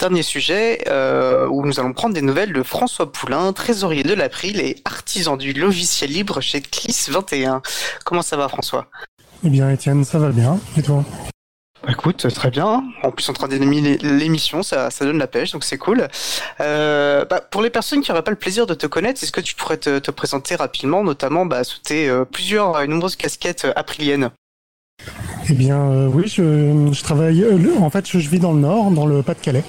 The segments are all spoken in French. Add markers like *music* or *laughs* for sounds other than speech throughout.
dernier sujet euh, où nous allons prendre des nouvelles de François Poulain, trésorier de l'April et artisan du logiciel libre chez Clis21. Comment ça va François? Eh bien Étienne, ça va bien. Et toi? Bah, Écoute, très bien. En plus, en train d'animer l'émission, ça, ça donne la pêche, donc c'est cool. Euh, bah, pour les personnes qui n'auraient pas le plaisir de te connaître, est-ce que tu pourrais te, te présenter rapidement, notamment bah, sous tes euh, plusieurs euh, nombreuses casquettes apriliennes? Eh bien, euh, oui, je, travaille. euh, en fait, je, vis dans le Nord, dans le Pas-de-Calais,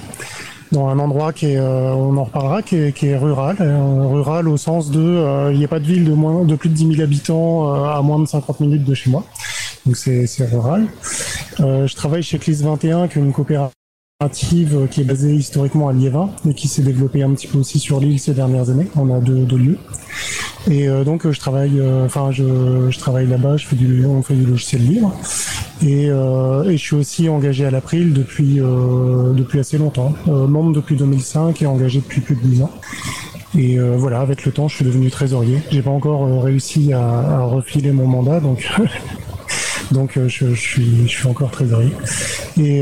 dans un endroit qui est, euh, on en reparlera, qui est, rural, rural au sens de, il n'y a pas de ville de moins, de plus de 10 000 habitants à moins de 50 minutes de chez moi, donc c'est rural. Je travaille chez Clis 21, qui est une coopérative qui est basée historiquement à Liévin et qui s'est développée un petit peu aussi sur l'île ces dernières années. On a deux, lieux. Et donc je travaille, enfin je, travaille là-bas, je fais du logiciel libre. Et, euh, et je suis aussi engagé à l'April depuis euh, depuis assez longtemps, euh, membre depuis 2005 et engagé depuis plus de 10 ans. Et voilà, avec le temps, je suis devenu trésorier. J'ai pas encore réussi à, refiler mon mandat, donc *laughs* je, suis encore trésorier. Et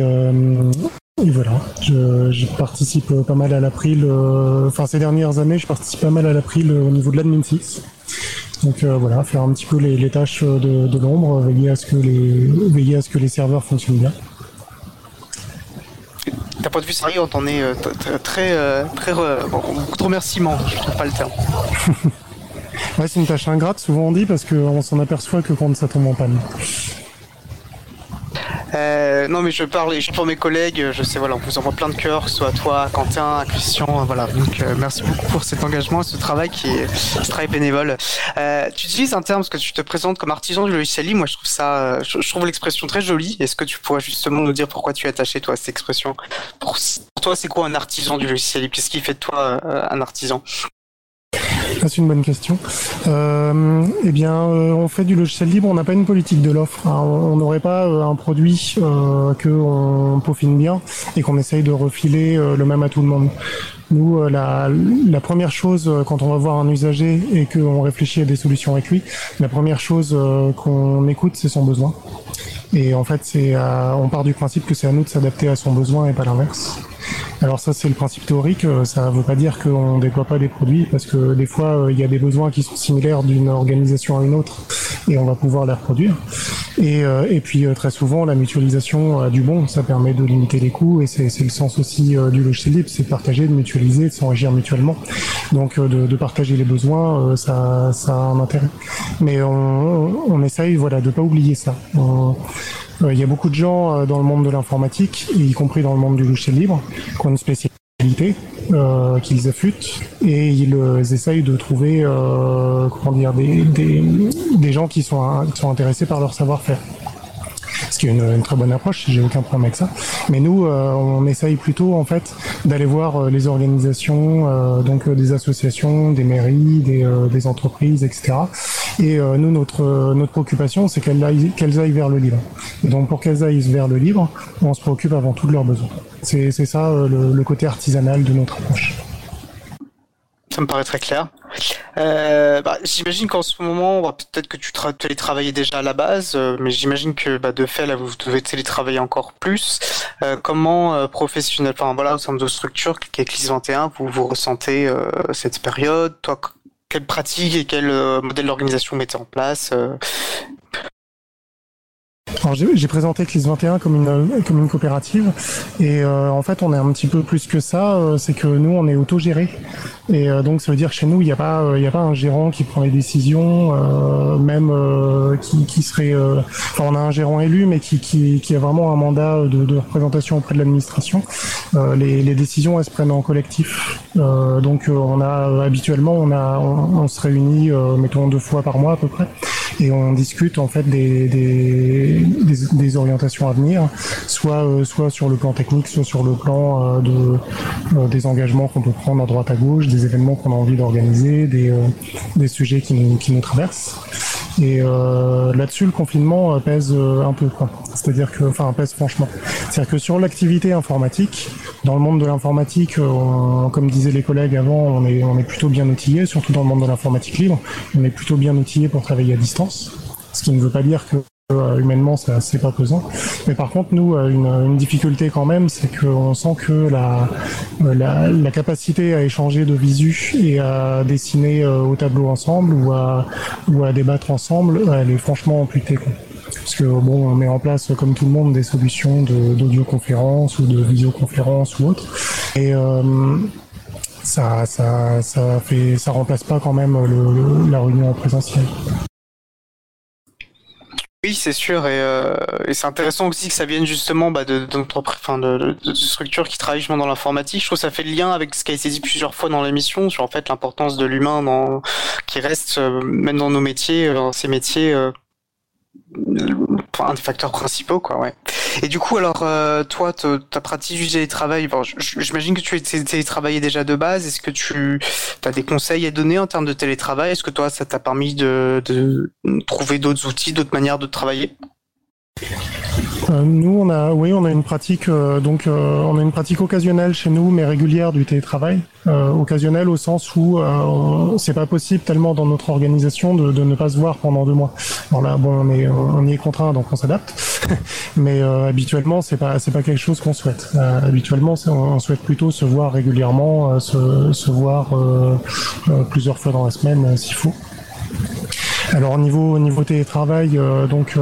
voilà, je, je participe pas mal à l'April. Enfin, ces dernières années, je participe pas mal à l'April au niveau de l'admin 6. Donc euh, voilà, faire un petit peu les, les tâches euh, de, de l'ombre, veiller à ce que les veiller à ce que les serveurs fonctionnent bien. D'un point de vue sérieux, on t'en est euh, très, euh, euh, beaucoup de remerciements, je trouve pas le terme. *laughs* Ouais, c'est une tâche ingrate, souvent on dit, parce qu'on s'en aperçoit que quand ça tombe en panne. Euh, non, mais je parle, je pour mes collègues, je sais, voilà, on vous envoie plein de cœurs, que ce soit toi, à Quentin, à Christian, voilà. Donc, euh, merci beaucoup pour cet engagement ce travail qui est ce travail bénévole. Euh, tu utilises un terme, parce que tu te présentes comme artisan du logiciel libre, moi je trouve ça, euh, je, je trouve l'expression très jolie. Est-ce que tu pourrais justement nous dire pourquoi tu es attaché, toi, à cette expression? Pour, pour toi, c'est quoi un artisan du logiciel libre Qu'est-ce qui fait de toi euh, un artisan? C'est une bonne question. Euh, eh bien, euh, on fait du logiciel libre, on n'a pas une politique de l'offre. hein. On on n'aurait pas euh, un produit euh, qu'on peaufine bien et qu'on essaye de refiler euh, le même à tout le monde. Nous, la, la première chose quand on va voir un usager et qu'on réfléchit à des solutions avec lui, la première chose qu'on écoute, c'est son besoin. Et en fait, c'est, on part du principe que c'est à nous de s'adapter à son besoin et pas l'inverse. Alors ça, c'est le principe théorique. euh, Ça ne veut pas dire qu'on ne déploie pas des produits, parce que des fois, euh, il y a des besoins qui sont similaires d'une organisation à une autre, et on va pouvoir les reproduire. Et, euh, et puis très souvent, la mutualisation euh, du bon, ça permet de limiter les coûts, et c'est le sens aussi du logiciel libre, c'est de partager, de mutualiser, de s'enrichir mutuellement. Donc de, de partager les besoins, ça, ça a un intérêt. Mais on, on essaye, voilà, de pas oublier ça. Il y a beaucoup de gens euh, dans le monde de l'informatique, y compris dans le monde du logiciel libre, qui ont une spécialité euh, qu'ils affûtent et ils euh, essayent de trouver euh, comment dire des, des, des gens qui sont, qui sont intéressés par leur savoir-faire. Ce qui est une, une très bonne approche, j'ai aucun problème avec ça. Mais nous, euh, on essaye plutôt en fait d'aller voir euh, les organisations, euh, donc euh, des associations, des mairies, des, euh, des entreprises, etc. Et euh, nous, notre euh, notre préoccupation, c'est qu'elles aillent, aillent vers le libre. Donc pour qu'elles aillent vers le libre, on se préoccupe avant tout de leurs besoins. C'est ça euh, le, côté artisanal de notre approche. Ça me paraît très clair. Bah, j'imagine qu'en ce moment, peut-être que tu tra- télétravaillais déjà à la base, mais j'imagine que bah, de fait, là, vous devez télétravailler encore plus. Comment professionnel, enfin voilà, au sein de structure qui est Clis 21, vous vous ressentez cette période? Toi, qu- quelle pratique et quel euh, modèle d'organisation mettez en place euh, Alors j'ai présenté CLIS 21 comme une comme une coopérative. Et euh, en fait on est un petit peu plus que ça, euh, c'est que nous on est autogéré et euh, donc ça veut dire chez nous il n'y a pas euh, il a pas un gérant qui prend les décisions, euh, même euh, qui, qui serait, enfin on a un gérant élu mais qui qui, qui a vraiment un mandat de, de représentation auprès de l'administration. Les, les décisions elles se prennent en collectif, donc on a habituellement on a on, on se réunit mettons deux fois par mois à peu près et on discute en fait des, orientations à venir, soit euh, soit sur le plan technique, soit sur le plan euh, euh, des engagements qu'on peut prendre à droite à gauche, des événements qu'on a envie d'organiser, des des sujets qui nous qui nous traversent. Et euh, là-dessus, le confinement euh, pèse euh, un peu. C'est-à-dire que, enfin, pèse franchement. C'est-à-dire que sur l'activité informatique, dans le monde de l'informatique, comme disaient les collègues avant, on est, on est plutôt bien outillé, surtout dans le monde de l'informatique libre. On est plutôt bien outillé pour travailler à distance. Ce qui ne veut pas dire que humainement c'est pas pesant. Mais par contre nous une, une difficulté quand même c'est qu'on sent que la, la, la capacité à échanger de visu et à dessiner au tableau ensemble ou à ou à débattre ensemble elle est franchement amputée quoi. Parce que bon, on met en place comme tout le monde des solutions d'audioconférence ou de visioconférence ou autre. Et euh, ça, ça, ça fait, ça remplace pas quand même la réunion en présentiel. Oui, c'est sûr, et, euh, et c'est intéressant aussi que ça vienne justement bah, de, de, enfin, de, de, structures qui travaillent justement dans l'informatique. Je trouve que ça fait le lien avec ce qui a été dit plusieurs fois dans l'émission sur en fait l'importance de l'humain dans qui reste euh, même dans nos métiers, dans ces métiers un des facteurs principaux, quoi, ouais. Et du coup, alors, euh, toi, ta pratique du télétravail, bon, j'imagine que tu es télétravaillé déjà de base. Est-ce que tu as des conseils à donner en termes de télétravail? Est-ce que toi, ça t'a permis de, de trouver d'autres outils, d'autres manières de travailler? Euh, nous, on a, oui, on a une pratique, euh, donc, euh, on a une pratique occasionnelle chez nous, mais régulière du télétravail. occasionnelle au sens où c'est pas possible tellement dans notre organisation de, ne pas se voir pendant deux mois. Alors là, bon, on est, on y est contraint, donc on s'adapte. *laughs* mais habituellement, c'est pas, c'est pas quelque chose qu'on souhaite. habituellement, on, souhaite plutôt se voir régulièrement, se, voir plusieurs fois dans la semaine s'il faut. Alors au niveau, au niveau télétravail, donc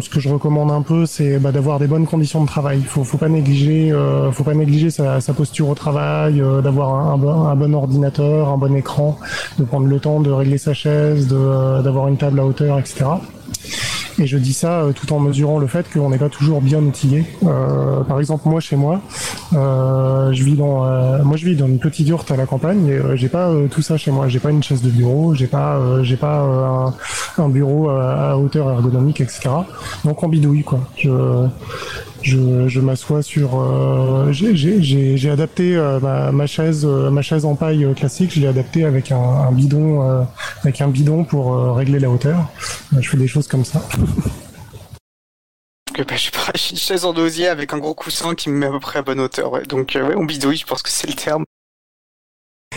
ce que je recommande un peu, c'est bah, d'avoir des bonnes conditions de travail. Il faut, faut pas négliger, euh, faut pas négliger sa, posture au travail, euh, d'avoir un, bon ordinateur, un bon écran, de prendre le temps de régler sa chaise, euh, d'avoir une table à hauteur, etc. Et je dis ça euh, tout en mesurant le fait qu'on n'est pas toujours bien outillé. Euh, par exemple, moi chez moi, euh, je vis dans, moi je vis dans une petite yourte à la campagne et j'ai pas tout ça chez moi. J'ai pas une chaise de bureau, j'ai pas, j'ai pas un, bureau à, hauteur ergonomique, etc. Donc on bidouille quoi. Je, je m'assois sur. Euh, J'ai adapté euh, ma, ma, chaise, euh, ma chaise en paille euh, classique. Je l'ai adapté avec un, un bidon, euh, avec un bidon pour régler la hauteur. je fais des choses comme ça. *laughs* Bah, je sais une chaise en dosier avec un gros coussin qui me met à peu près à bonne hauteur. Ouais. Donc ouais, on bidouille, je pense que c'est le terme.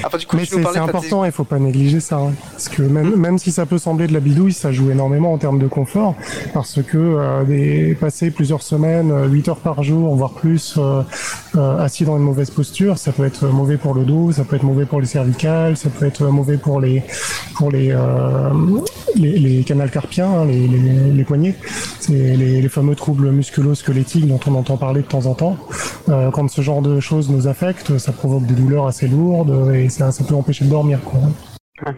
Enfin, du coup, mais c'est important, il faut pas négliger ça. Hein. Parce que même, mmh. même si ça peut sembler de la bidouille, ça joue énormément en termes de confort. Parce que euh, des, passer plusieurs semaines, 8 euh, heures par jour, voire plus, euh, euh, assis dans une mauvaise posture, ça peut être mauvais pour le dos, ça peut être mauvais pour les cervicales, ça peut être mauvais pour les pour les les, les canals carpiens, hein, les, les, les, poignets. C'est les, les, fameux troubles musculo-squelettiques dont on entend parler de temps en temps. Quand ce genre de choses nous affectent, ça provoque des douleurs assez lourdes et ça, peut empêcher de dormir. Quoi.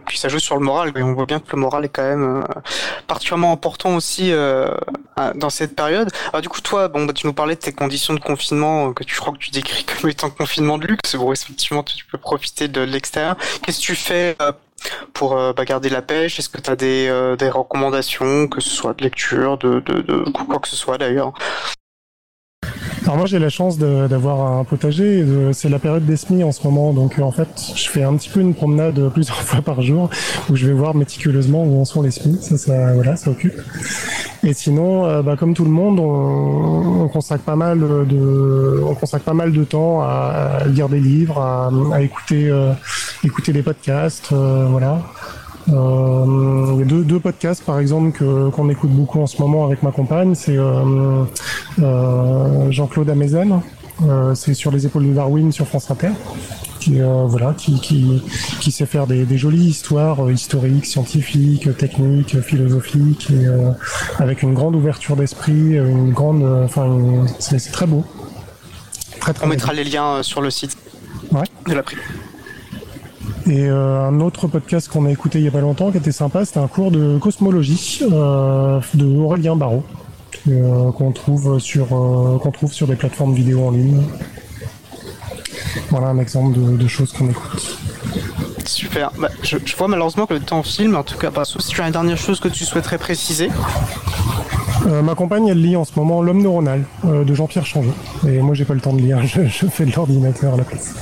Puis ça joue sur le moral, et on voit bien que le moral est quand même euh, particulièrement important aussi euh, dans cette période. Alors du coup, toi, bon, bah, tu nous parlais de tes conditions de confinement que tu crois que tu décris *laughs* comme étant confinement de luxe. Bon, effectivement, tu peux profiter de l'extérieur. Qu'est-ce que tu fais euh, pour bah, garder la pêche? Est-ce que tu as des, des recommandations, que ce soit de lecture, de quoi que ce soit d'ailleurs? Alors moi j'ai la chance d'avoir un potager, c'est la période des semis en ce moment, donc euh, en fait je fais un petit peu une promenade *laughs* plusieurs fois par jour où je vais voir méticuleusement où en sont les semis, ça, ça voilà, ça occupe. Et sinon, euh, bah, comme tout le monde, on, on, consacre pas mal de, on consacre pas mal de temps à, lire des livres, à, écouter, euh, écouter des podcasts, voilà. Euh, il y a deux, deux, podcasts par exemple qu'on écoute beaucoup en ce moment avec ma compagne. C'est euh, euh, Jean-Claude Amezen. C'est sur les épaules de Darwin sur France Inter. Qui, voilà, qui, qui, qui, sait faire des, des jolies histoires historiques, scientifiques, techniques, philosophiques, et, avec une grande ouverture d'esprit, une grande, enfin, c'est très beau. Très, très On mettra les liens sur le site ouais. de la prix. Et euh, un autre podcast qu'on a écouté il y a pas longtemps qui était sympa, c'était un cours de cosmologie euh, de Aurélien Barraud euh, qu'on trouve sur qu'on trouve sur des plateformes vidéo en ligne. Voilà un exemple de, de choses qu'on écoute. Super. Bah, je, je, vois malheureusement que le temps filme. En tout cas, bah, si tu as une dernière chose que tu souhaiterais préciser. Euh, ma compagne, elle lit en ce moment L'homme neuronal euh, de Jean-Pierre Changeau. Et moi, j'ai pas le temps de lire. *laughs* Je, je fais de l'ordinateur à la place.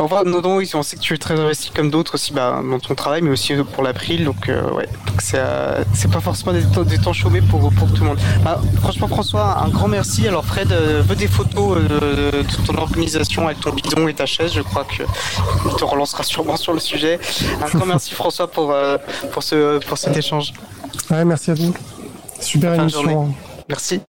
Enfin, non, oui, on sait que tu es très investi comme d'autres aussi bah, dans ton travail, mais aussi pour l'April. Donc, euh, ouais, c'est euh, pas forcément des temps, des temps chômés pour, pour tout le monde. Bah, franchement, François, un grand merci. Alors, Fred euh, veut des photos euh, de ton organisation avec ton bidon et ta chaise. Je crois qu'il te relancera sûrement sur le sujet. Un grand *laughs* merci, François, pour, euh, pour, ce, pour cet échange. Ouais, merci à vous. Super émission. Merci.